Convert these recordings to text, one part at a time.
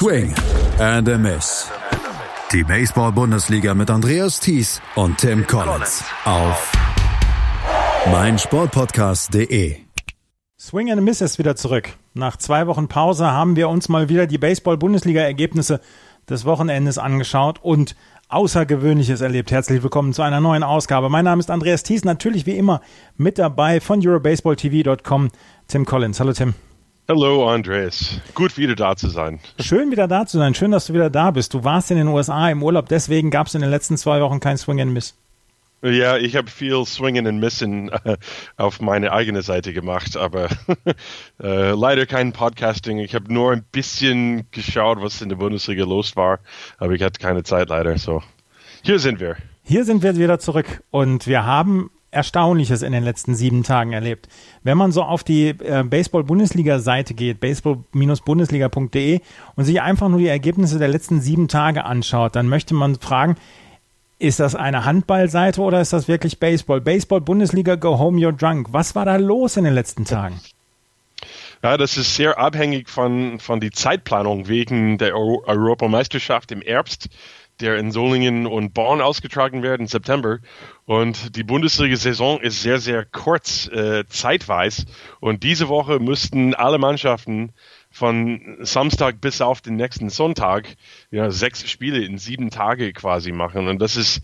Swing and a Miss. Die Baseball-Bundesliga mit Andreas Thies und Tim Collins auf meinsportpodcast.de. Swing and a Miss ist wieder zurück. Nach zwei Wochen Pause haben wir uns mal wieder die Baseball-Bundesliga-Ergebnisse des Wochenendes angeschaut und Außergewöhnliches erlebt. Herzlich willkommen zu einer neuen Ausgabe. Mein Name ist Andreas Thies, natürlich wie immer mit dabei von EuroBaseballTV.com Tim Collins. Hallo Tim. Hallo Andreas, gut wieder da zu sein. Schön wieder da zu sein, schön, dass du wieder da bist. Du warst in den USA im Urlaub, deswegen gab es in den letzten zwei Wochen kein Swing and Miss. Ja, ich habe viel Swingen and Missen äh, auf meine eigene Seite gemacht, aber äh, leider kein Podcasting. Ich habe nur ein bisschen geschaut, was in der Bundesliga los war, aber ich hatte keine Zeit leider. So, hier sind wir. Hier sind wir wieder zurück und wir haben Erstaunliches in den letzten sieben Tagen erlebt. Wenn man so auf die äh, Baseball-Bundesliga-Seite geht, baseball-bundesliga.de und sich einfach nur die Ergebnisse der letzten sieben Tage anschaut, dann möchte man fragen, ist das eine Handballseite oder ist das wirklich Baseball? Baseball-Bundesliga, go home, you're drunk. Was war da los in den letzten Tagen? Ja, das ist sehr abhängig von, von die Zeitplanung wegen der Euro Europameisterschaft im Herbst der in Solingen und Bonn ausgetragen wird im September. Und die Bundesliga-Saison ist sehr, sehr kurz äh, zeitweise. Und diese Woche müssten alle Mannschaften von Samstag bis auf den nächsten Sonntag ja, sechs Spiele in sieben Tage quasi machen. Und das ist,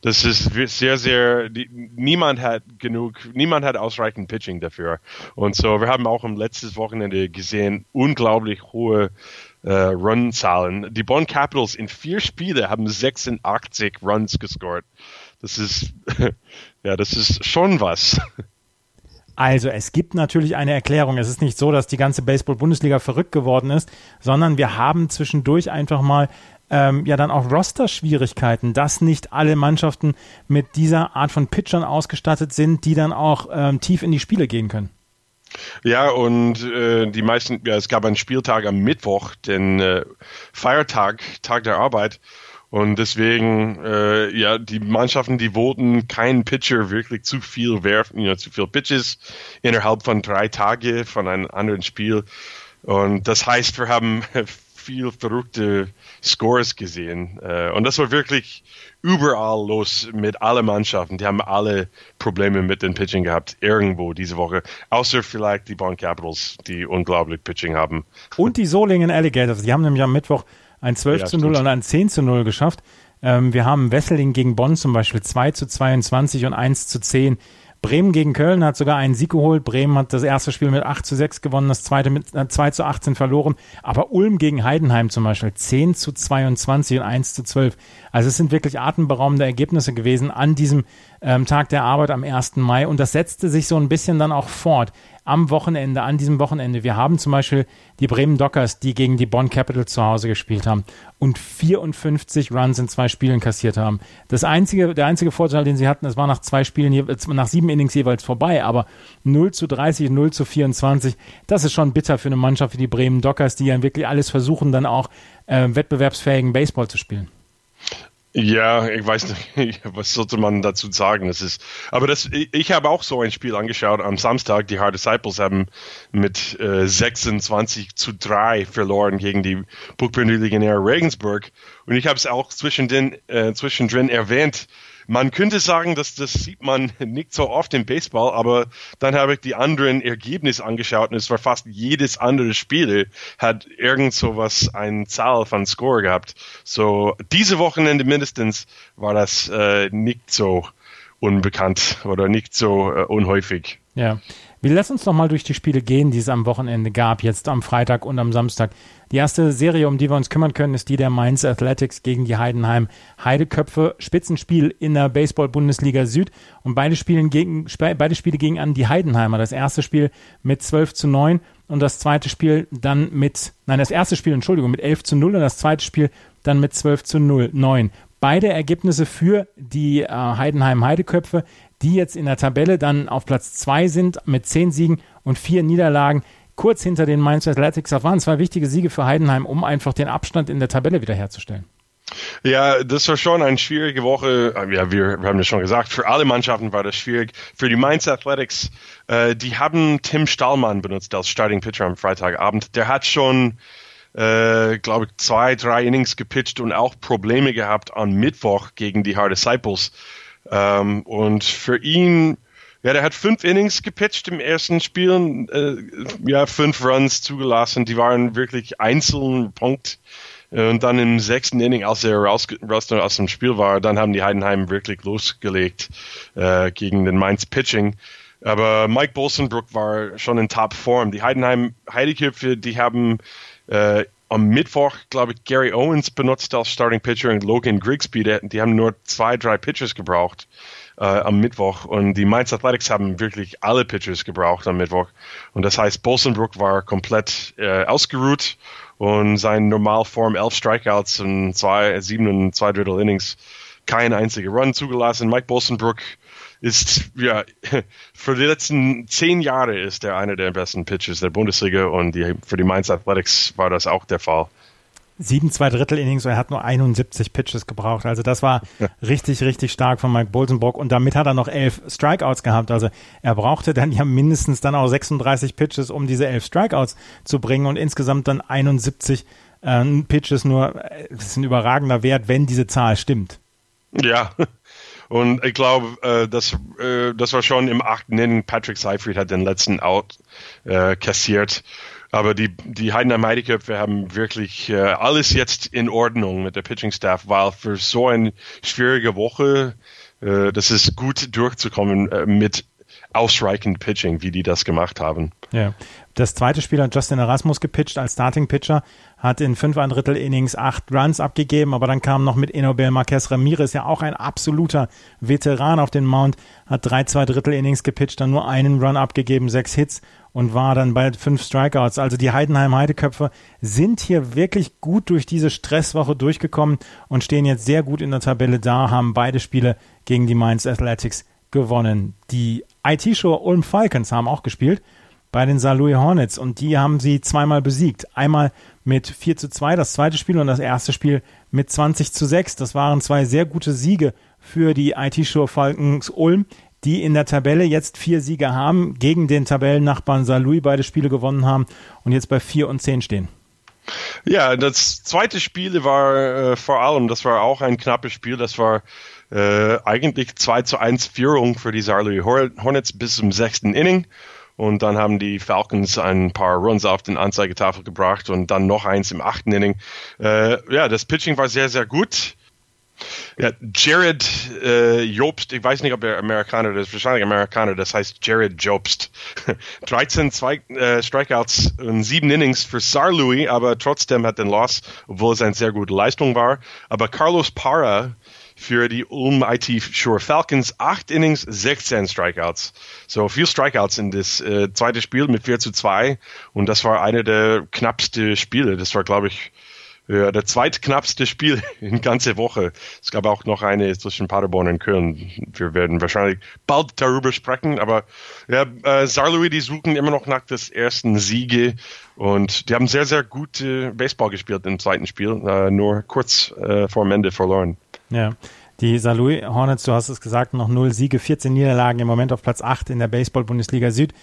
das ist sehr, sehr, die, niemand hat genug, niemand hat ausreichend Pitching dafür. Und so, wir haben auch am letzten Wochenende gesehen, unglaublich hohe äh, Run-Zahlen. Die Bonn Capitals in vier Spiele haben 86 Runs gescored. Das ist, ja, das ist schon was. Also, es gibt natürlich eine Erklärung. Es ist nicht so, dass die ganze Baseball-Bundesliga verrückt geworden ist, sondern wir haben zwischendurch einfach mal ähm, ja dann auch Roster-Schwierigkeiten, dass nicht alle Mannschaften mit dieser Art von Pitchern ausgestattet sind, die dann auch ähm, tief in die Spiele gehen können. Ja, und äh, die meisten, ja, es gab einen Spieltag am Mittwoch, den äh, Feiertag, Tag der Arbeit. Und deswegen, äh, ja, die Mannschaften, die wollten keinen Pitcher wirklich zu viel werfen, you zu viel Pitches innerhalb von drei Tagen von einem anderen Spiel. Und das heißt, wir haben viel verrückte Scores gesehen. Äh, und das war wirklich überall los mit allen Mannschaften. Die haben alle Probleme mit dem Pitching gehabt, irgendwo diese Woche. Außer vielleicht die Bonn Capitals, die unglaublich Pitching haben. Und die Solingen Alligators. Die haben nämlich am Mittwoch ein 12 ja, zu 0 und ein 10 zu 0 geschafft. Ähm, wir haben Wesseling gegen Bonn zum Beispiel 2 zu 22 und 1 zu 10 Bremen gegen Köln hat sogar einen Sieg geholt. Bremen hat das erste Spiel mit 8 zu 6 gewonnen, das zweite mit 2 äh, zu 18 verloren. Aber Ulm gegen Heidenheim zum Beispiel 10 zu 22 und 1 zu 12. Also es sind wirklich atemberaubende Ergebnisse gewesen an diesem ähm, Tag der Arbeit am 1. Mai. Und das setzte sich so ein bisschen dann auch fort am Wochenende, an diesem Wochenende. Wir haben zum Beispiel die Bremen Dockers, die gegen die Bonn Capitals zu Hause gespielt haben und 54 Runs in zwei Spielen kassiert haben. Das einzige, der einzige Vorteil, den sie hatten, es war nach zwei Spielen, nach sieben Innings jeweils vorbei, aber 0 zu 30, 0 zu 24, das ist schon bitter für eine Mannschaft wie die Bremen Dockers, die ja wirklich alles versuchen, dann auch äh, wettbewerbsfähigen Baseball zu spielen. Ja, ich weiß nicht, was sollte man dazu sagen? Das ist, aber das, ich, habe auch so ein Spiel angeschaut am Samstag. Die Hard Disciples haben mit äh, 26 zu 3 verloren gegen die Buchbinder Legionäre Regensburg. Und ich habe es auch zwischendrin, äh, zwischendrin erwähnt, man könnte sagen, dass das sieht man nicht so oft im Baseball, aber dann habe ich die anderen Ergebnisse angeschaut und es war fast jedes andere Spiel hat irgend so was, eine Zahl von Score gehabt. So, diese Wochenende mindestens war das äh, nicht so unbekannt oder nicht so äh, unhäufig. Ja. Wir lassen uns noch mal durch die Spiele gehen, die es am Wochenende gab, jetzt am Freitag und am Samstag. Die erste Serie, um die wir uns kümmern können, ist die der Mainz Athletics gegen die Heidenheim Heideköpfe. Spitzenspiel in der Baseball-Bundesliga Süd und beide, Spielen gegen, beide Spiele gingen an die Heidenheimer. Das erste Spiel mit 12 zu 9 und das zweite Spiel dann mit, nein, das erste Spiel, Entschuldigung, mit 11 zu 0 und das zweite Spiel dann mit 12 zu 0, 9. Beide Ergebnisse für die äh, Heidenheim Heideköpfe die jetzt in der Tabelle dann auf Platz 2 sind mit 10 Siegen und 4 Niederlagen, kurz hinter den Mainz Athletics. Das waren zwei wichtige Siege für Heidenheim, um einfach den Abstand in der Tabelle wiederherzustellen. Ja, das war schon eine schwierige Woche. Ja, wir, wir haben ja schon gesagt, für alle Mannschaften war das schwierig. Für die Mainz Athletics, äh, die haben Tim Stahlmann benutzt als Starting Pitcher am Freitagabend. Der hat schon äh, glaube ich, zwei, drei Innings gepitcht und auch Probleme gehabt am Mittwoch gegen die Hard Disciples. Ähm, und für ihn, ja, der hat fünf Innings gepitcht im ersten Spiel, äh, ja, fünf Runs zugelassen. Die waren wirklich einzeln Punkt. Und dann im sechsten Inning, als er raus, raus aus dem Spiel war, dann haben die Heidenheim wirklich losgelegt äh, gegen den Mainz Pitching. Aber Mike Bolsenbrook war schon in Top-Form. Die Heidenheim Heideköpfe, die haben äh, am Mittwoch, glaube ich, Gary Owens benutzt als Starting Pitcher und Logan Grigsby. Die, die haben nur zwei, drei Pitchers gebraucht äh, am Mittwoch. Und die Mainz Athletics haben wirklich alle Pitchers gebraucht am Mittwoch. Und das heißt, Bolsenbrook war komplett äh, ausgeruht und sein Normalform elf Strikeouts und zwei, sieben und zwei Drittel Innings, kein einziger Run zugelassen. Mike Bolsenbrook ist, ja, für die letzten zehn Jahre ist er einer der besten Pitchers der Bundesliga und die, für die Mainz Athletics war das auch der Fall sieben zwei Drittel Innings und er hat nur 71 Pitches gebraucht. Also das war ja. richtig, richtig stark von Mike Bolsenbock und damit hat er noch elf Strikeouts gehabt. Also er brauchte dann ja mindestens dann auch 36 Pitches, um diese elf Strikeouts zu bringen und insgesamt dann 71 äh, Pitches nur. Das ist ein überragender Wert, wenn diese Zahl stimmt. Ja. Und ich glaube, äh, das, äh, das war schon im achten Inning. Patrick Seifried hat den letzten Out äh, kassiert. Aber die, die Heidenheim Heideköpfe haben wirklich äh, alles jetzt in Ordnung mit der Pitching Staff, weil für so eine schwierige Woche, äh, das ist gut durchzukommen äh, mit ausreichend Pitching, wie die das gemacht haben. Ja. Das zweite Spiel hat Justin Erasmus gepitcht als Starting Pitcher, hat in fünf ein Drittel Innings acht Runs abgegeben, aber dann kam noch mit Enobel Marquez Ramirez, ja auch ein absoluter Veteran auf den Mount, hat drei zwei Drittel Innings gepitcht, dann nur einen Run abgegeben, sechs Hits und war dann bei fünf Strikeouts. Also die Heidenheim Heideköpfe sind hier wirklich gut durch diese Stresswoche durchgekommen und stehen jetzt sehr gut in der Tabelle da, haben beide Spiele gegen die Mainz Athletics gewonnen. Die IT-Show Ulm Falcons haben auch gespielt bei den St. Louis Hornets und die haben sie zweimal besiegt. Einmal mit 4 zu 2, das zweite Spiel und das erste Spiel mit 20 zu 6. Das waren zwei sehr gute Siege für die IT-Show Falcons Ulm, die in der Tabelle jetzt vier Siege haben, gegen den Tabellennachbarn St. Louis beide Spiele gewonnen haben und jetzt bei 4 und 10 stehen. Ja, das zweite Spiel war äh, vor allem, das war auch ein knappes Spiel, das war äh, eigentlich 2 zu 1 Führung für die Louis Hornets bis zum sechsten Inning. Und dann haben die Falcons ein paar Runs auf den Anzeigetafel gebracht und dann noch eins im achten Inning. Äh, ja, das Pitching war sehr, sehr gut. Ja, Jared äh, Jobst, ich weiß nicht, ob er Amerikaner ist, wahrscheinlich Amerikaner, das heißt Jared Jobst. 13 zwei, äh, Strikeouts und sieben Innings für Sar Louis, aber trotzdem hat den Loss, obwohl es eine sehr gute Leistung war. Aber Carlos Parra für die Ulm IT Sure Falcons. Acht Innings, 16 Strikeouts. So viel Strikeouts in das äh, zweite Spiel mit 4 zu 2. Und das war eine der knappsten Spiele. Das war, glaube ich, ja, der zweitknappste Spiel in ganze Woche. Es gab auch noch eine zwischen Paderborn und Köln. Wir werden wahrscheinlich bald darüber sprechen, aber ja, äh, Sarlouis, die suchen immer noch nach des ersten Siege und die haben sehr, sehr gut äh, Baseball gespielt im zweiten Spiel, äh, nur kurz äh, vor dem Ende verloren. Ja. Die St. Louis Hornets, du hast es gesagt, noch null Siege, 14 Niederlagen im Moment auf Platz 8 in der Baseball-Bundesliga Süd.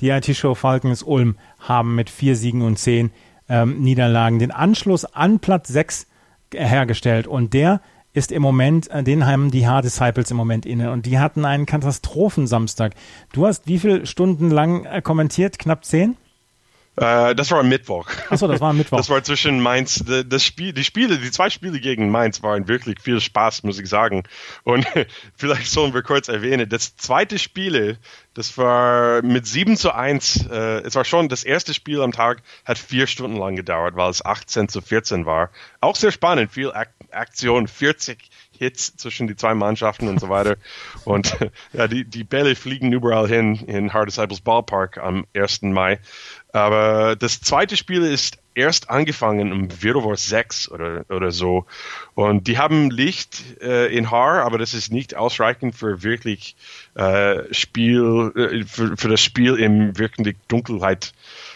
Die IT-Show Falcons Ulm haben mit vier Siegen und zehn ähm, Niederlagen den Anschluss an Platz 6 hergestellt. Und der ist im Moment, äh, den haben die Hard Disciples im Moment inne. Und die hatten einen Katastrophensamstag. Du hast wie viele Stunden lang äh, kommentiert? Knapp zehn? Äh, das war am Mittwoch. Achso, das war am Mittwoch. Das war zwischen Mainz, das Spiel, die Spiele, die zwei Spiele gegen Mainz waren wirklich viel Spaß, muss ich sagen. Und vielleicht sollen wir kurz erwähnen, das zweite Spiel, das war mit 7 zu 1, äh, es war schon, das erste Spiel am Tag hat vier Stunden lang gedauert, weil es 18 zu 14 war. Auch sehr spannend, viel Ak Aktion, 40 Hits zwischen die zwei Mannschaften und so weiter. Und ja, die, die Bälle fliegen überall hin in Hard Disciples Ballpark am 1. Mai. Aber das zweite Spiel ist erst angefangen um vor sechs oder, oder so. Und die haben Licht äh, in Haar, aber das ist nicht ausreichend für wirklich äh, Spiel, äh, für, für das Spiel in wirklich Dunkelheit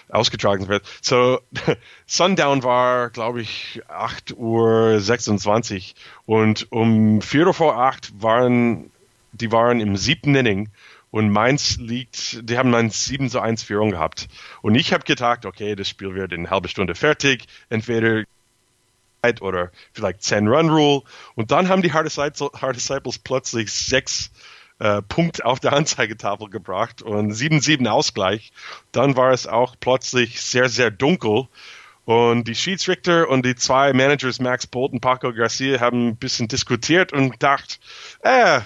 ausgetragen wird. So, Sundown war, glaube ich, 8 Uhr 26 und um 4 Uhr vor 8 waren, die waren im siebten Inning und Mainz liegt, die haben eine 7 zu 1 Führung gehabt. Und ich habe gedacht, okay, das Spiel wird in halben Stunde fertig, entweder oder vielleicht 10 Run Rule. Und dann haben die Hard Disciples plötzlich sechs äh, Punkt auf der Anzeigetafel gebracht und 7-7 Ausgleich. Dann war es auch plötzlich sehr, sehr dunkel. Und die Schiedsrichter und die zwei Managers, Max Bolt und Paco Garcia, haben ein bisschen diskutiert und gedacht, äh,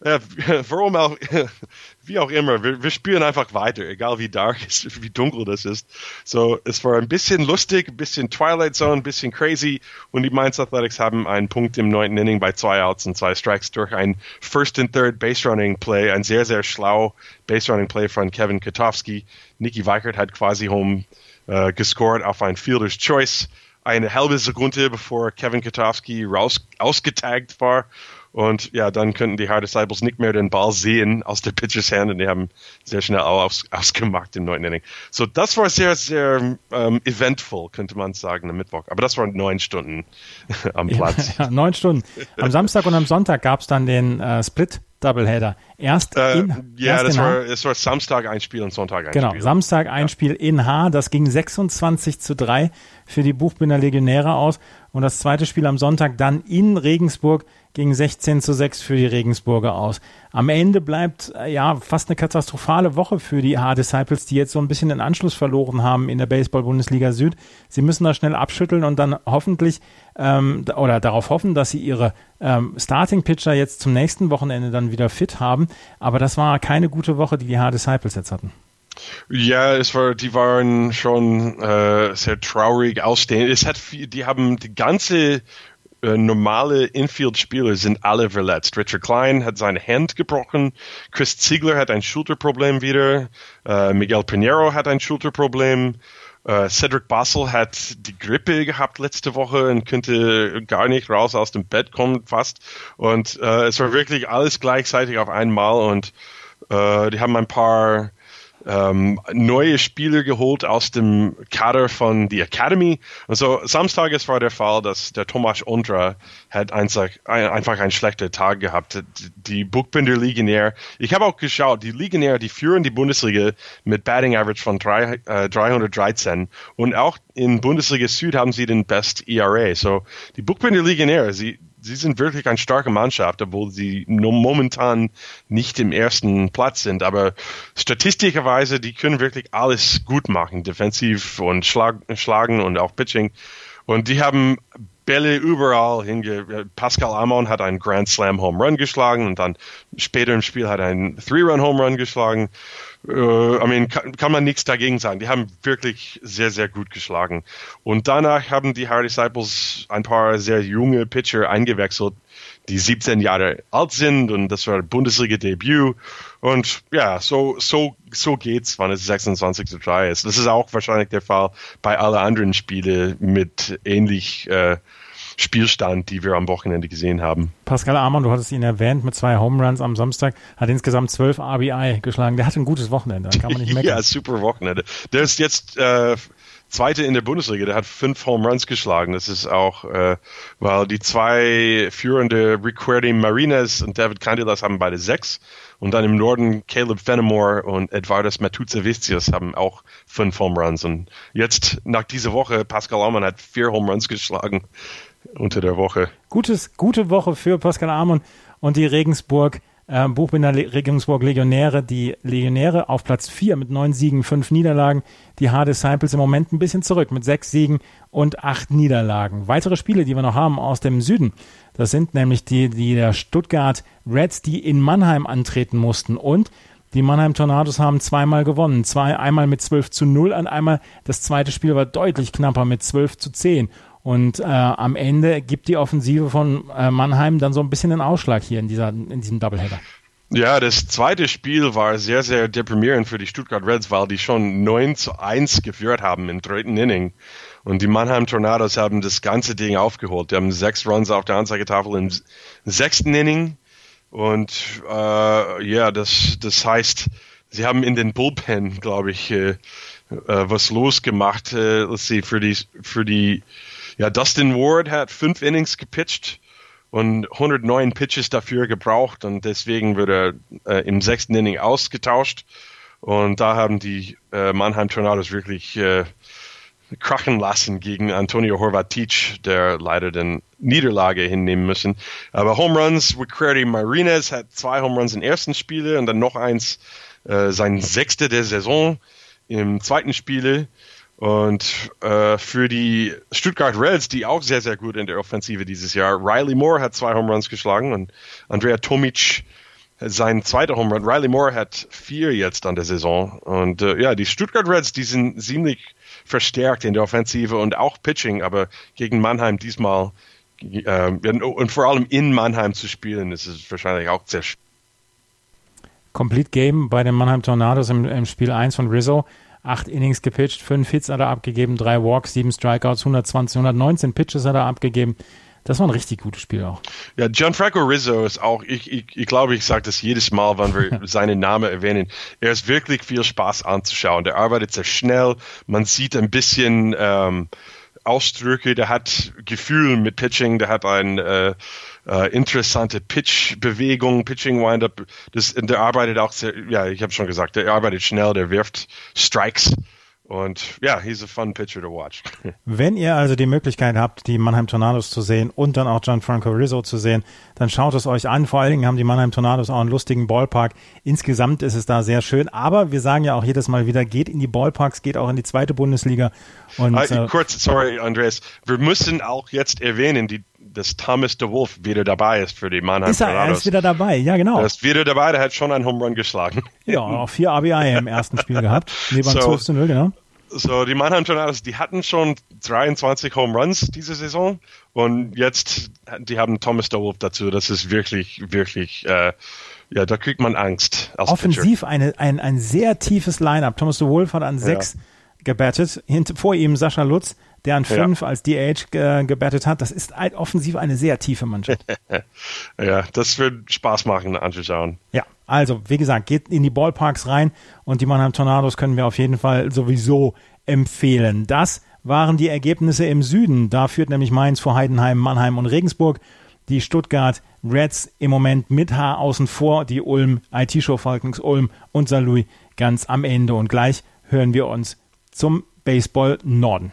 äh, warum auch, wie auch immer, wir, wir spielen einfach weiter, egal wie dark ist, wie dunkel das ist. So, es war ein bisschen lustig, ein bisschen Twilight Zone, ein bisschen crazy und die Mainz Athletics haben einen Punkt im neunten Inning bei zwei Outs und zwei Strikes durch ein First and Third Base Running Play, ein sehr, sehr schlau Base Running Play von Kevin Katowski. Nicky Weikert hat quasi home äh, gescored auf ein Fielder's Choice eine halbe Sekunde bevor Kevin Katowski raus, ausgetaggt war und ja, dann könnten die Hard Disciples nicht mehr den Ball sehen aus der Pitchers Hand und die haben sehr schnell aus, ausgemacht im neunten Inning. So, das war sehr, sehr ähm, eventful, könnte man sagen, am Mittwoch. Aber das waren neun Stunden am Platz. Ja, neun Stunden. Am Samstag und am Sonntag gab es dann den äh, Split. Doubleheader. Erst äh, in Ja, erst das in war, das war Samstag ein Spiel und Sonntag ein Genau, Spiel. Samstag ein Ja. Spiel in H. Das ging 26 zu 3 für die Buchbinder Legionäre aus. Und das zweite Spiel am Sonntag dann in Regensburg ging 16 zu 6 für die Regensburger aus. Am Ende bleibt äh, ja fast eine katastrophale Woche für die H-Disciples, die jetzt so ein bisschen den Anschluss verloren haben in der Baseball-Bundesliga Süd. Sie müssen da schnell abschütteln und dann hoffentlich ähm, oder darauf hoffen, dass sie ihre ähm, Starting-Pitcher jetzt zum nächsten Wochenende dann wieder fit haben. Aber das war keine gute Woche, die die H-Disciples jetzt hatten. Ja, es war, die waren schon äh, sehr traurig ausstehend. Es hat die haben die ganze normale Infield-Spieler sind alle verletzt. Richard Klein hat seine Hand gebrochen, Chris Ziegler hat ein Schulterproblem wieder, äh, Miguel Pinheiro hat ein Schulterproblem, äh, Cedric Bassel hat die Grippe gehabt letzte Woche und könnte gar nicht raus aus dem Bett kommen fast. Und äh, es war wirklich alles gleichzeitig auf einmal und äh, die haben ein paar ähm, neue Spieler geholt aus dem Kader von die Academy. Also Samstages war der Fall, dass der Tomasz Ondra hat einfach, ein, einfach einen schlechten Tag gehabt. Die Buchbinder Legionär, ich habe auch geschaut, die Legionär, die führen die Bundesliga mit Batting Average von drei, äh, 313 und auch in Bundesliga Süd haben sie den Best ERA. So die Buchbinder Legionäre, sie sie sind wirklich eine starke Mannschaft, obwohl sie momentan nicht im ersten Platz sind. Aber statistischerweise, die können wirklich alles gut machen, defensiv und schlag, schlagen und auch Pitching. Und die haben Bälle überall hinge. Pascal Amon hat einen Grand Slam Home Run geschlagen und dann später im Spiel hat er einen Three Run Home Run geschlagen. Äh, I mean, kann, kann man nichts dagegen sagen. Die haben wirklich sehr, sehr gut geschlagen. Und danach haben die Hard Disciples ein paar sehr junge Pitcher eingewechselt, die 17 Jahre alt sind und das war Bundesliga-Debüt. Und ja, so, so, so geht's, wenn es 26 zu 3 ist. Das ist auch wahrscheinlich der Fall bei allen anderen Spielen mit ähnlich äh, Spielstand, die wir am Wochenende gesehen haben. Pascal Amon, du hattest ihn erwähnt, mit zwei Home Runs am Samstag, hat insgesamt zwölf RBI geschlagen. Der hatte ein gutes Wochenende, kann man nicht meckern. ja, super Wochenende. Der ist jetzt äh, Zweite in der Bundesliga, der hat fünf Home Runs geschlagen. Das ist auch, äh, weil die zwei führende Ricardo Martinez und David Candelas haben beide sechs. Und dann im Norden Caleb Fenimore und Edvardas Matuzavicius haben auch fünf Home Runs. Und jetzt, nach dieser Woche, Pascal Aumann hat vier Home Runs geschlagen unter der Woche. Gutes, gute Woche für Pascal Amon und die Regensburg, äh, Buchbinder Regensburg Legionäre. Die Legionäre auf Platz 4 mit neun Siegen, fünf Niederlagen. Die Hard Disciples im Moment ein bisschen zurück mit sechs Siegen und acht Niederlagen. Weitere Spiele, die wir noch haben aus dem Süden, das sind nämlich die, die der Stuttgart Reds, die in Mannheim antreten mussten und die Mannheim Tornados haben zweimal gewonnen. Zwei, einmal mit 12 zu 0 und einmal das zweite Spiel war deutlich knapper mit 12 zu 10. Und äh, am Ende gibt die Offensive von äh, Mannheim dann so ein bisschen den Ausschlag hier in, dieser, in diesem Doubleheader. Ja, das zweite Spiel war sehr, sehr deprimierend für die Stuttgart Reds, weil die schon 9 zu 1 geführt haben im dritten Inning. Und die Mannheim Tornados haben das ganze Ding aufgeholt. Die haben sechs Runs auf der Anzeigetafel im sechsten Inning. Und äh, ja, das, das heißt, sie haben in den Bullpen, glaube ich, äh, äh, was losgemacht. Äh, let's see, für die, für die, ja, Dustin Ward hat fünf Innings gepitcht und 109 Pitches dafür gebraucht und deswegen wurde er äh, im sechsten Inning ausgetauscht. Und da haben die äh, Mannheim Tornados wirklich äh, krachen lassen gegen Antonio Horvatic, der leider den Niederlage hinnehmen müssen. Aber Home Runs, Riccardi Martinez hat zwei Home Runs im ersten Spiele und dann noch eins, äh, sein sechster der Saison im zweiten Spiele. Und äh, für die Stuttgart Reds, die auch sehr, sehr gut in der Offensive dieses Jahr, Riley Moore hat zwei Home Runs geschlagen und Andrea Tomic sein zweiter Home Run. Riley Moore hat vier jetzt an der Saison. Und äh, ja, die Stuttgart Reds, die sind ziemlich verstärkt in der Offensive und auch Pitching, aber gegen Mannheim diesmal äh, und vor allem in Mannheim zu spielen, ist es wahrscheinlich auch sehr. Complete Game bei den Mannheim Tornados im, im Spiel 1 von Rizzo. Acht Innings gepitcht, fünf Hits hat er abgegeben, drei Walks, sieben Strikeouts, 120, 119 Pitches hat er abgegeben. Das war ein richtig gutes Spiel auch. Ja, Gianfranco Rizzo ist auch, ich, ich, ich glaube, ich sage das jedes Mal, wenn wir seinen Namen erwähnen. Er ist wirklich viel Spaß anzuschauen. Der arbeitet sehr schnell. Man sieht ein bisschen ähm, Ausdrücke, der hat Gefühl mit Pitching, der hat ein äh, äh, interessante Pitch-Bewegung, Pitching-Windup. Der arbeitet auch sehr, ja, ich habe schon gesagt, der arbeitet schnell, der wirft Strikes. Und ja, he's a fun pitcher to watch. Wenn ihr also die Möglichkeit habt, die Mannheim Tornados zu sehen und dann auch Gianfranco Rizzo zu sehen, dann schaut es euch an. Vor allen Dingen haben die Mannheim Tornados auch einen lustigen Ballpark. Insgesamt ist es da sehr schön. Aber wir sagen ja auch jedes Mal wieder, geht in die Ballparks, geht auch in die zweite Bundesliga. Und, uh, kurz, sorry, Andreas. Wir müssen auch jetzt erwähnen, die dass Thomas DeWolf wieder dabei ist für die Mannheim ist er, Tornados. Er ist wieder dabei, ja genau. Er ist wieder dabei, der hat schon einen Home Run geschlagen. Ja, auch vier ABI im ersten Spiel gehabt. Neben so, 12 zu 0, genau. So, die Mannheim Tornados, die hatten schon 23 Home Runs diese Saison und jetzt, die haben Thomas DeWolf dazu. Das ist wirklich, wirklich, äh, ja, da kriegt man Angst. Offensiv eine, ein, ein sehr tiefes Line-Up. Thomas DeWolf hat an ja. sechs gebettet. Hint, vor ihm Sascha Lutz, der an fünf ja. als DH ge gebettet hat. Das ist ein, offensiv eine sehr tiefe Mannschaft. ja, das wird Spaß machen anzuschauen. Ja, also wie gesagt, geht in die Ballparks rein und die Mannheim Tornados können wir auf jeden Fall sowieso empfehlen. Das waren die Ergebnisse im Süden. Da führt nämlich Mainz vor Heidenheim, Mannheim und Regensburg. Die Stuttgart Reds im Moment mit Haar außen vor, die Ulm, IT-Show Falkens Ulm und Salui ganz am Ende. Und gleich hören wir uns zum Baseball Norden.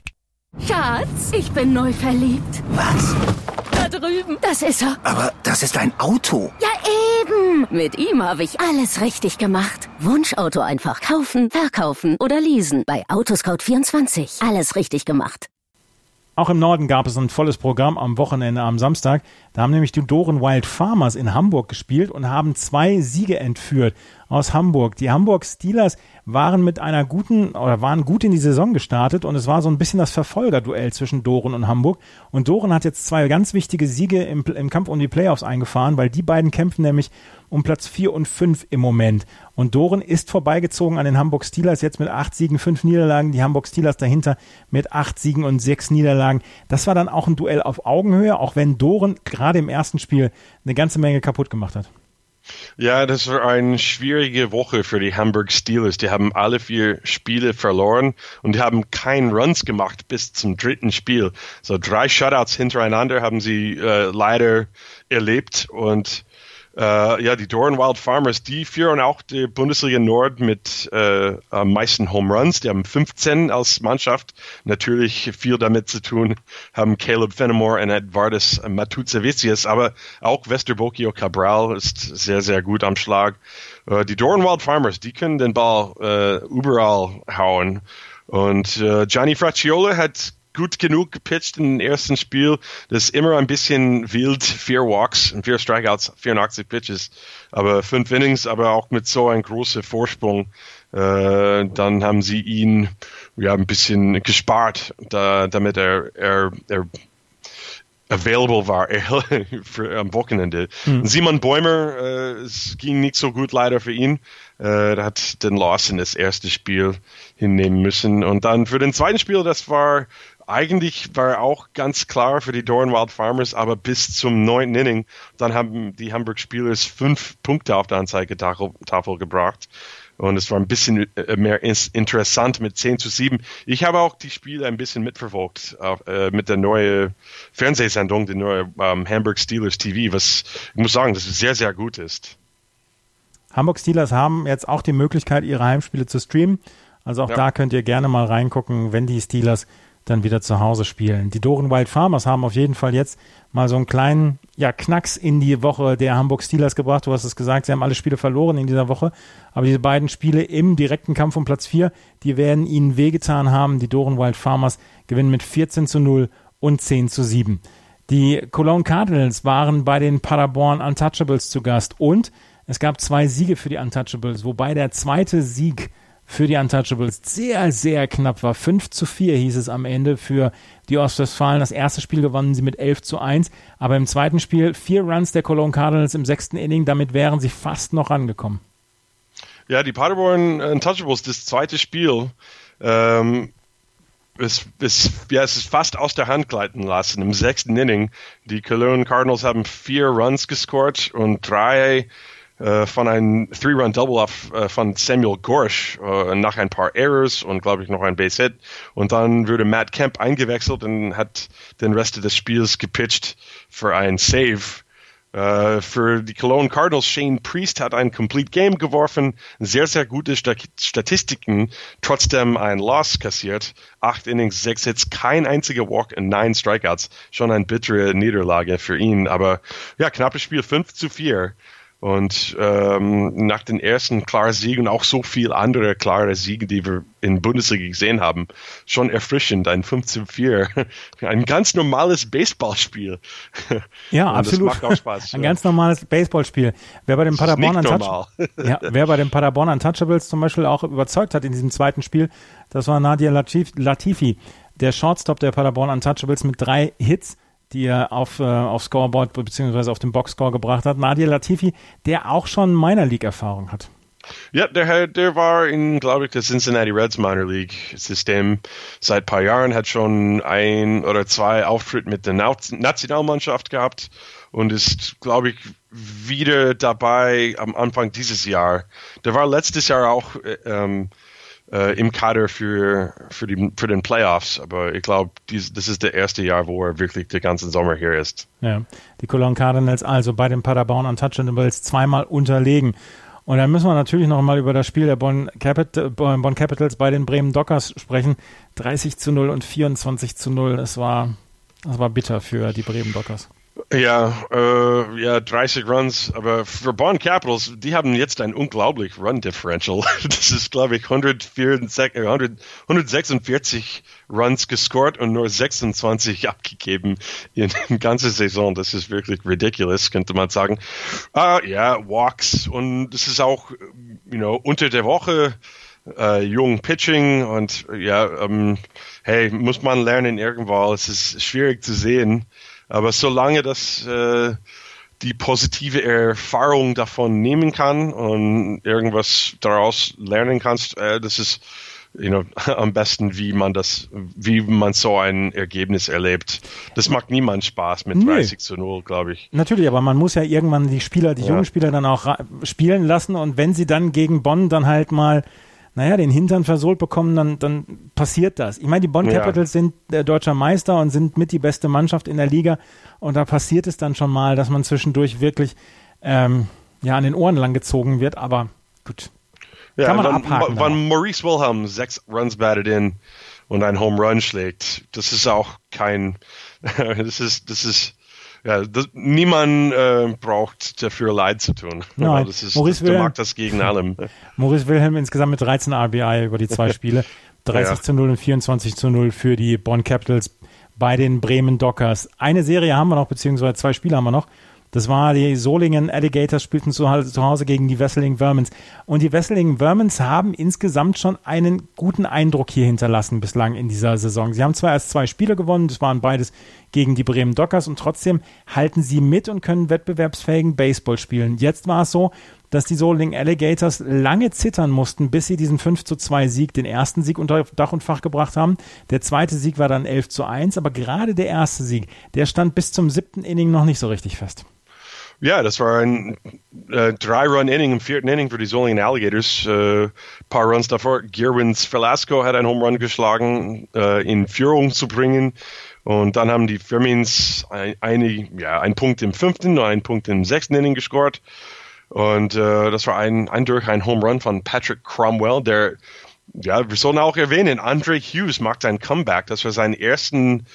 Schatz, ich bin neu verliebt. Was? Da drüben. Das ist er. Aber das ist ein Auto. Ja, eben. Mit ihm habe ich alles richtig gemacht. Wunschauto einfach kaufen, verkaufen oder leasen. Bei Autoscout24. Alles richtig gemacht. Auch im Norden gab es ein volles Programm am Wochenende am Samstag. Da haben nämlich die Doren Wild Farmers in Hamburg gespielt und haben zwei Siege entführt aus Hamburg. Die Hamburg Steelers waren mit einer guten oder waren gut in die Saison gestartet und es war so ein bisschen das Verfolgerduell zwischen Doren und Hamburg. Und Doren hat jetzt zwei ganz wichtige Siege im, im Kampf um die Playoffs eingefahren, weil die beiden kämpfen nämlich um Platz 4 und 5 im Moment. Und Doren ist vorbeigezogen an den Hamburg Steelers jetzt mit acht Siegen, fünf Niederlagen. Die Hamburg Steelers dahinter mit acht Siegen und sechs Niederlagen. Das war dann auch ein Duell auf Augenhöhe, auch wenn Doren gerade im ersten Spiel eine ganze Menge kaputt gemacht hat. Ja, das war eine schwierige Woche für die Hamburg Steelers. Die haben alle vier Spiele verloren und die haben keinen Runs gemacht bis zum dritten Spiel. So drei Shutouts hintereinander haben sie äh, leider erlebt und äh, ja, die Doran Wild Farmers, die führen auch die Bundesliga Nord mit äh, am meisten Home Runs. Die haben 15 als Mannschaft. Natürlich viel damit zu tun haben Caleb Fenimore und Edvardis Matuzevicius, aber auch Westerbokio Cabral ist sehr, sehr gut am Schlag. Äh, die Doran Wild Farmers, die können den Ball äh, überall hauen. Und äh, Gianni Fracciolo hat gut genug gepitcht im ersten Spiel. Das ist immer ein bisschen wild. Vier Walks und vier Strikeouts, 84 Pitches. Aber fünf Innings, aber auch mit so einem großen Vorsprung. Äh, dann haben sie ihn ja ein bisschen gespart, da, damit er, er, er available war für, am Wochenende. Mhm. Simon Bäumer, äh, es ging nicht so gut leider für ihn. Äh, er hat den Loss in das erste Spiel hinnehmen müssen. Und dann für den zweiten Spiel, das war eigentlich war auch ganz klar für die Dornwild Farmers, aber bis zum neunten Inning, dann haben die Hamburg Spielers fünf Punkte auf der Anzeigetafel gebracht. Und es war ein bisschen äh, mehr interessant mit 10 zu 7. Ich habe auch die Spiele ein bisschen mitverfolgt äh, mit der neuen Fernsehsendung, der neue ähm, Hamburg Steelers TV, was ich muss sagen, das sehr, sehr gut ist. Hamburg Steelers haben jetzt auch die Möglichkeit, ihre Heimspiele zu streamen. Also auch ja. da könnt ihr gerne mal reingucken, wenn die Steelers dann wieder zu Hause spielen. Die Doren Wild Farmers haben auf jeden Fall jetzt mal so einen kleinen ja, Knacks in die Woche der Hamburg Steelers gebracht. Du hast es gesagt, sie haben alle Spiele verloren in dieser Woche. Aber diese beiden Spiele im direkten Kampf um Platz 4, die werden ihnen wehgetan haben. Die Doren Wild Farmers gewinnen mit 14 zu 0 und 10 zu 7. Die Cologne Cardinals waren bei den Paderborn Untouchables zu Gast und es gab zwei Siege für die Untouchables, wobei der zweite Sieg für die Untouchables sehr, sehr knapp war. 5 zu 4 hieß es am Ende für die Ostwestfalen. Das erste Spiel gewannen sie mit 11 zu 1, aber im zweiten Spiel vier Runs der Cologne Cardinals im sechsten Inning. Damit wären sie fast noch rangekommen. Ja, die Paderborn Untouchables, das zweite Spiel, ähm, es, es, ja, es ist fast aus der Hand gleiten lassen. Im sechsten Inning, die Cologne Cardinals haben vier Runs gescored und drei äh, von einem Three-Run-Double äh, von Samuel Gorsch äh, nach ein paar Errors und glaube ich noch ein Base-Hit. Und dann wurde Matt Kemp eingewechselt und hat den Rest des Spiels gepitcht für ein Save. Uh, für die Cologne Cardinals, Shane Priest hat ein Complete Game geworfen, sehr, sehr gute Statistiken, trotzdem ein Loss kassiert. Acht Innings, sechs Hits, kein einziger Walk und neun Strikeouts. Schon eine bittere Niederlage für ihn, aber ja, knappes Spiel, 5 zu 4. Und ähm, nach den ersten klaren Siegen, auch so viel andere klare Siege, die wir in Bundesliga gesehen haben, schon erfrischend. Ein 15-4, ein ganz normales Baseballspiel. Ja, absolut. Das macht auch Spaß. ein ganz normales Baseballspiel. Wer bei den Paderborn Untouchables, ja, wer bei den Paderborn Untouchables zum Beispiel auch überzeugt hat in diesem zweiten Spiel, das war Nadia Latifi, der Shortstop der Paderborn Untouchables mit drei Hits die er auf, äh, auf Scoreboard bzw. auf den Boxscore gebracht hat. Nadia Latifi, der auch schon Minor League-Erfahrung hat. Ja, der, der war in, glaube ich, der Cincinnati Reds Minor League System seit ein paar Jahren, hat schon ein oder zwei Auftritte mit der Nationalmannschaft gehabt und ist, glaube ich, wieder dabei am Anfang dieses Jahr. Der war letztes Jahr auch äh, ähm, äh, im Kader für, für, die, für den Playoffs. Aber ich glaube, das ist der erste Jahr, wo er wirklich den ganzen Sommer hier ist. Ja, die Cologne Cardinals also bei den Paderborn Untouchables zweimal unterlegen. Und dann müssen wir natürlich noch mal über das Spiel der Bonn, Capit Bonn Capitals bei den Bremen Dockers sprechen. 30 zu 0 und 24 zu 0. Das war, das war bitter für die Bremen Dockers. Ja, äh, ja, 30 Runs, aber für Bonn Capitals, die haben jetzt ein unglaublich Run Differential. Das ist, glaube ich, 144, 146 Runs gescored und nur 26 abgegeben in der ganzen Saison. Das ist wirklich ridiculous, könnte man sagen. Uh, ja, Walks und das ist auch, you know, unter der Woche äh, jung Pitching und ja, ähm, hey, muss man lernen irgendwo. Es ist schwierig zu sehen. Aber solange das äh, die positive Erfahrung davon nehmen kann und irgendwas daraus lernen kannst, äh, das ist you know, am besten, wie man das, wie man so ein Ergebnis erlebt. Das macht niemand Spaß mit 30 nee. zu 0, glaube ich. Natürlich, aber man muss ja irgendwann die Spieler, die ja. jungen Spieler dann auch spielen lassen und wenn sie dann gegen Bonn dann halt mal naja, den Hintern versohlt bekommen, dann, dann passiert das. Ich meine, die Bonn Capitals ja. sind der deutscher Meister und sind mit die beste Mannschaft in der Liga. Und da passiert es dann schon mal, dass man zwischendurch wirklich ähm, ja, an den Ohren langgezogen wird. Aber gut, ja, kann man dann, abhaken. Wenn Maurice Wilhelm sechs Runs batted in und ein Home Run schlägt, das ist auch kein, das ist, das ist, ja, das, niemand äh, braucht dafür Leid zu tun. Nein, das ist, Maurice das, Wilhelm, mag das gegen allem. Maurice Wilhelm insgesamt mit 13 RBI über die zwei Spiele. 30 ja. zu 0 und 24 zu 0 für die Bonn Capitals bei den Bremen Dockers. Eine Serie haben wir noch, beziehungsweise zwei Spiele haben wir noch. Das war die Solingen Alligators spielten zu, Hause gegen die Wesseling Vermins. Und die Wesseling Vermins haben insgesamt schon einen guten Eindruck hier hinterlassen bislang in dieser Saison. Sie haben zwar erst zwei Spiele gewonnen, das waren beides gegen die Bremen Dockers und trotzdem halten sie mit und können wettbewerbsfähigen Baseball spielen. Jetzt war es so, dass die Solingen Alligators lange zittern mussten, bis sie diesen 5 zu 2 Sieg, den ersten Sieg unter Dach und Fach gebracht haben. Der zweite Sieg war dann 11 zu 1, aber gerade der erste Sieg, der stand bis zum siebten Inning noch nicht so richtig fest. Ja, das war ein äh, Drei-Run-Inning im vierten Inning für die Solingen Alligators. Äh, paar Runs davor. Gerwins Velasco hat einen Home Run geschlagen, äh, in Führung zu bringen. Und dann haben die Firmins ein, eine, ja, einen Punkt im fünften und einen Punkt im sechsten Inning gescored. Und äh, das war ein, ein durch ein Home Run von Patrick Cromwell, der, ja, wir sollen auch erwähnen, Andre Hughes macht ein Comeback. Das war sein ersten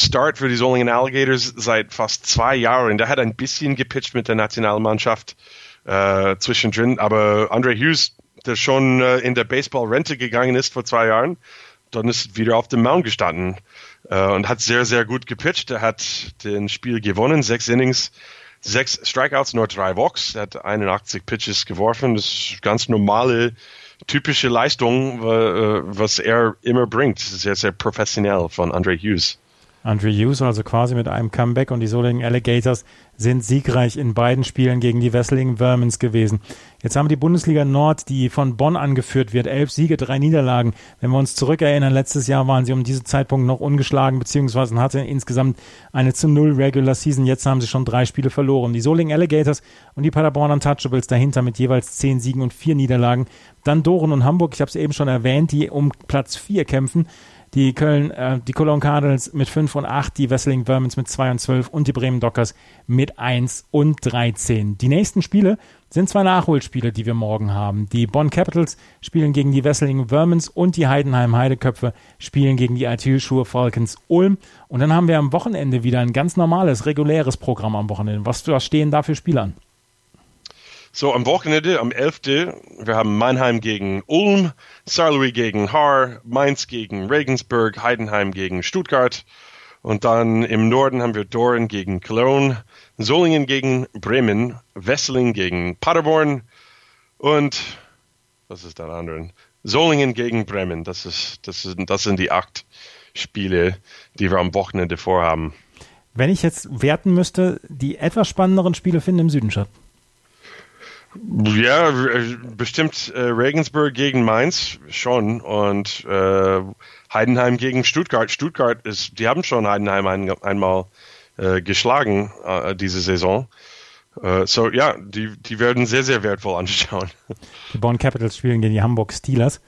Start für die Solingen Alligators seit fast zwei Jahren. Der hat ein bisschen gepitcht mit der Nationalmannschaft äh, zwischendrin, aber Andre Hughes, der schon äh, in der Baseball-Rente gegangen ist vor zwei Jahren, dann ist wieder auf dem Mount gestanden äh, und hat sehr, sehr gut gepitcht. Er hat den Spiel gewonnen, sechs Innings, sechs Strikeouts, nur drei Walks. Er hat 81 Pitches geworfen. Das ist ganz normale, typische Leistung, äh, was er immer bringt. Sehr, sehr professionell von Andre Hughes. Andre Hughes also quasi mit einem Comeback und die Solingen Alligators sind siegreich in beiden Spielen gegen die Wesseling Vermins gewesen. Jetzt haben wir die Bundesliga Nord, die von Bonn angeführt wird. Elf Siege, drei Niederlagen. Wenn wir uns zurückerinnern, letztes Jahr waren sie um diesen Zeitpunkt noch ungeschlagen, beziehungsweise hatten insgesamt eine zu null Regular Season. Jetzt haben sie schon drei Spiele verloren. Die Solingen Alligators und die Paderborn Untouchables dahinter mit jeweils zehn Siegen und vier Niederlagen. Dann Doren und Hamburg, ich habe es eben schon erwähnt, die um Platz vier kämpfen die Köln, äh, die Cologne Cardinals mit 5 und 8, die Wesseling Vermins mit 2 und 12 und die Bremen Dockers mit 1 und 13. Die nächsten Spiele sind zwei Nachholspiele, die wir morgen haben. Die Bonn Capitals spielen gegen die Wesseling Vermins und die Heidenheim Heideköpfe spielen gegen die Altülschuhe Falcons Ulm. Und dann haben wir am Wochenende wieder ein ganz normales, reguläres Programm am Wochenende. Was, was stehen da für Spiele an? So, am Wochenende, am 11. Wir haben Mannheim gegen Ulm, Saarlouis gegen Haar, Mainz gegen Regensburg, Heidenheim gegen Stuttgart. Und dann im Norden haben wir Doren gegen Cologne, Solingen gegen Bremen, Wesseling gegen Paderborn und was ist der andere? Solingen gegen Bremen. Das, ist, das, ist, das sind die acht Spiele, die wir am Wochenende vorhaben. Wenn ich jetzt werten müsste, die etwas spannenderen Spiele finden im Süden statt. Ja, bestimmt äh, Regensburg gegen Mainz schon und äh, Heidenheim gegen Stuttgart. Stuttgart ist, die haben schon Heidenheim ein, einmal äh, geschlagen äh, diese Saison. Äh, so ja, die, die werden sehr, sehr wertvoll anschauen. Die Bonn Capitals spielen gegen die Hamburg Steelers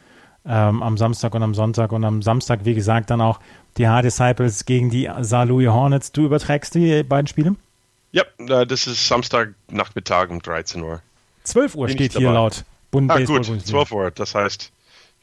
ähm, am Samstag und am Sonntag und am Samstag, wie gesagt, dann auch die Hard Disciples gegen die Saar Louis Hornets. Du überträgst die beiden Spiele? Ja, das ist Samstag Nachmittag um 13 Uhr. 12 Uhr steht hier laut Bund ah, gut, 12 Uhr, das heißt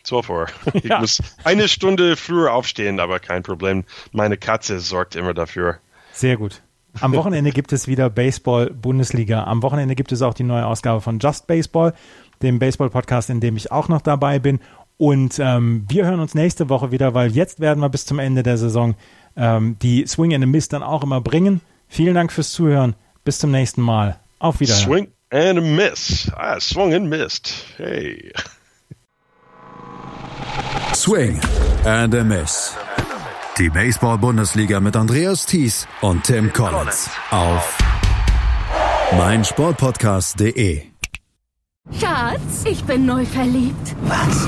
12 Uhr. Ich ja. muss eine Stunde früher aufstehen, aber kein Problem. Meine Katze sorgt immer dafür. Sehr gut. Am Wochenende gibt es wieder Baseball Bundesliga. Am Wochenende gibt es auch die neue Ausgabe von Just Baseball, dem Baseball-Podcast, in dem ich auch noch dabei bin. Und ähm, wir hören uns nächste Woche wieder, weil jetzt werden wir bis zum Ende der Saison ähm, die Swing and a Miss dann auch immer bringen. Vielen Dank fürs Zuhören. Bis zum nächsten Mal. Auf Wiedersehen. Swing and a miss. I swung and missed. Hey. Swing and a miss. Die Baseball-Bundesliga mit Andreas Thies und Tim Collins auf meinsportpodcast.de. Schatz, ich bin neu verliebt. Was?